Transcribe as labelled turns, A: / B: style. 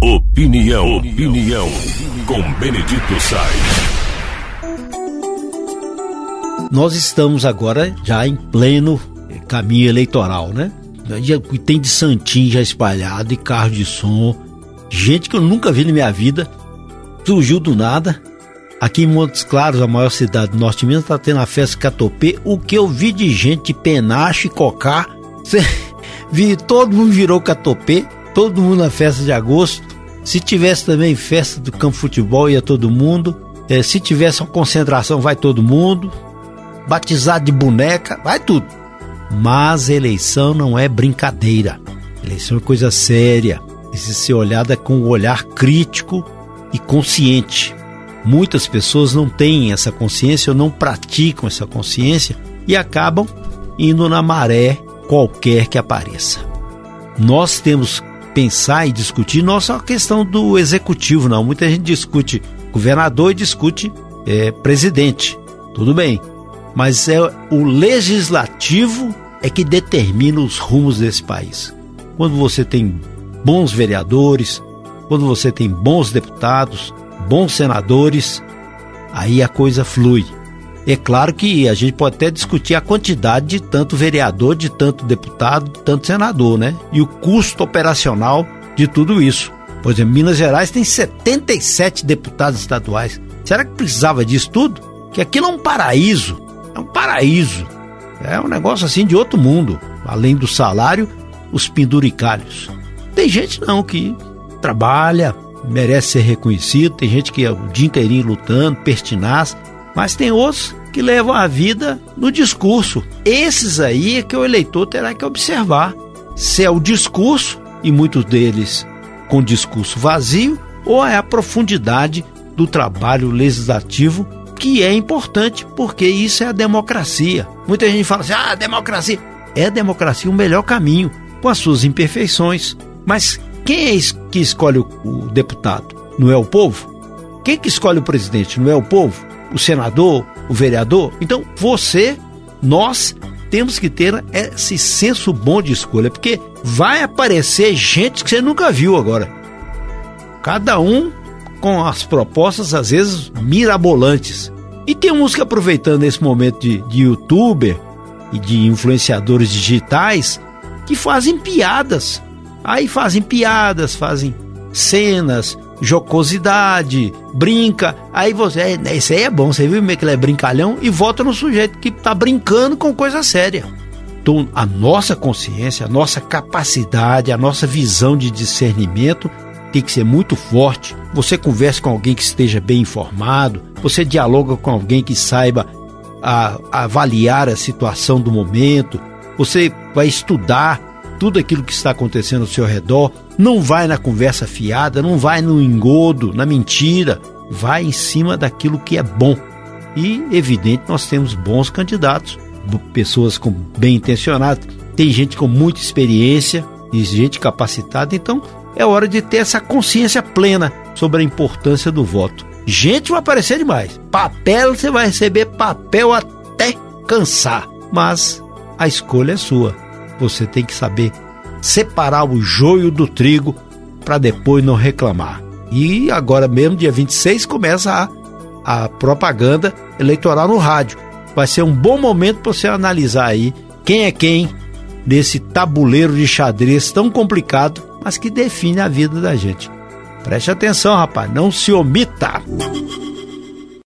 A: Opinião, opinião, com Benedito Sainz.
B: Nós estamos agora já em pleno caminho eleitoral, né? E tem de santinho já espalhado, e carro de som, gente que eu nunca vi na minha vida, surgiu do nada. Aqui em Montes Claros, a maior cidade do norte de Minas, tá tendo a festa Catopê. O que eu vi de gente de penacho e cocá, cê, vi, todo mundo virou Catopê, todo mundo na festa de agosto. Se tivesse também festa do campo futebol, ia todo mundo. É, se tivesse uma concentração, vai todo mundo. Batizado de boneca, vai tudo. Mas eleição não é brincadeira. Eleição é coisa séria. Precisa ser olhada com um olhar crítico e consciente. Muitas pessoas não têm essa consciência ou não praticam essa consciência e acabam indo na maré qualquer que apareça. Nós temos pensar e discutir não só a questão do executivo, não. Muita gente discute governador e discute é, presidente. Tudo bem mas é o legislativo é que determina os rumos desse país. Quando você tem bons vereadores, quando você tem bons deputados, bons senadores, aí a coisa flui. É claro que a gente pode até discutir a quantidade de tanto vereador, de tanto deputado, de tanto senador, né? E o custo operacional de tudo isso. Por exemplo, Minas Gerais tem 77 deputados estaduais. Será que precisava disso tudo? Que aquilo é um paraíso. É um paraíso. É um negócio assim de outro mundo. Além do salário, os penduricalhos. Tem gente não que trabalha, merece ser reconhecido, tem gente que é o dia inteirinho lutando, pertinaz, mas tem outros que levam a vida no discurso. Esses aí é que o eleitor terá que observar se é o discurso, e muitos deles com discurso vazio, ou é a profundidade do trabalho legislativo que é importante, porque isso é a democracia. Muita gente fala assim: ah, democracia. É a democracia o melhor caminho, com as suas imperfeições. Mas quem é que escolhe o deputado? Não é o povo? Quem que escolhe o presidente? Não é o povo? O senador? O vereador? Então você, nós, temos que ter esse senso bom de escolha, porque vai aparecer gente que você nunca viu agora. Cada um com as propostas às vezes mirabolantes. E tem uns que aproveitando esse momento de, de youtuber e de influenciadores digitais que fazem piadas. Aí fazem piadas, fazem cenas, jocosidade, brinca. Aí você, é, esse aí é bom, você viu é que ele é brincalhão e vota no sujeito que está brincando com coisa séria. Então, a nossa consciência, a nossa capacidade, a nossa visão de discernimento tem que ser muito forte. Você conversa com alguém que esteja bem informado, você dialoga com alguém que saiba a, a avaliar a situação do momento, você vai estudar tudo aquilo que está acontecendo ao seu redor, não vai na conversa fiada, não vai no engodo, na mentira, vai em cima daquilo que é bom. E, evidente, nós temos bons candidatos, pessoas com bem intencionadas, tem gente com muita experiência e gente capacitada, então é hora de ter essa consciência plena sobre a importância do voto. Gente vai aparecer demais. Papel, você vai receber papel até cansar. Mas a escolha é sua. Você tem que saber separar o joio do trigo para depois não reclamar. E agora mesmo, dia 26, começa a, a propaganda eleitoral no rádio. Vai ser um bom momento para você analisar aí quem é quem nesse tabuleiro de xadrez tão complicado mas que define a vida da gente. Preste atenção, rapaz, não se omita.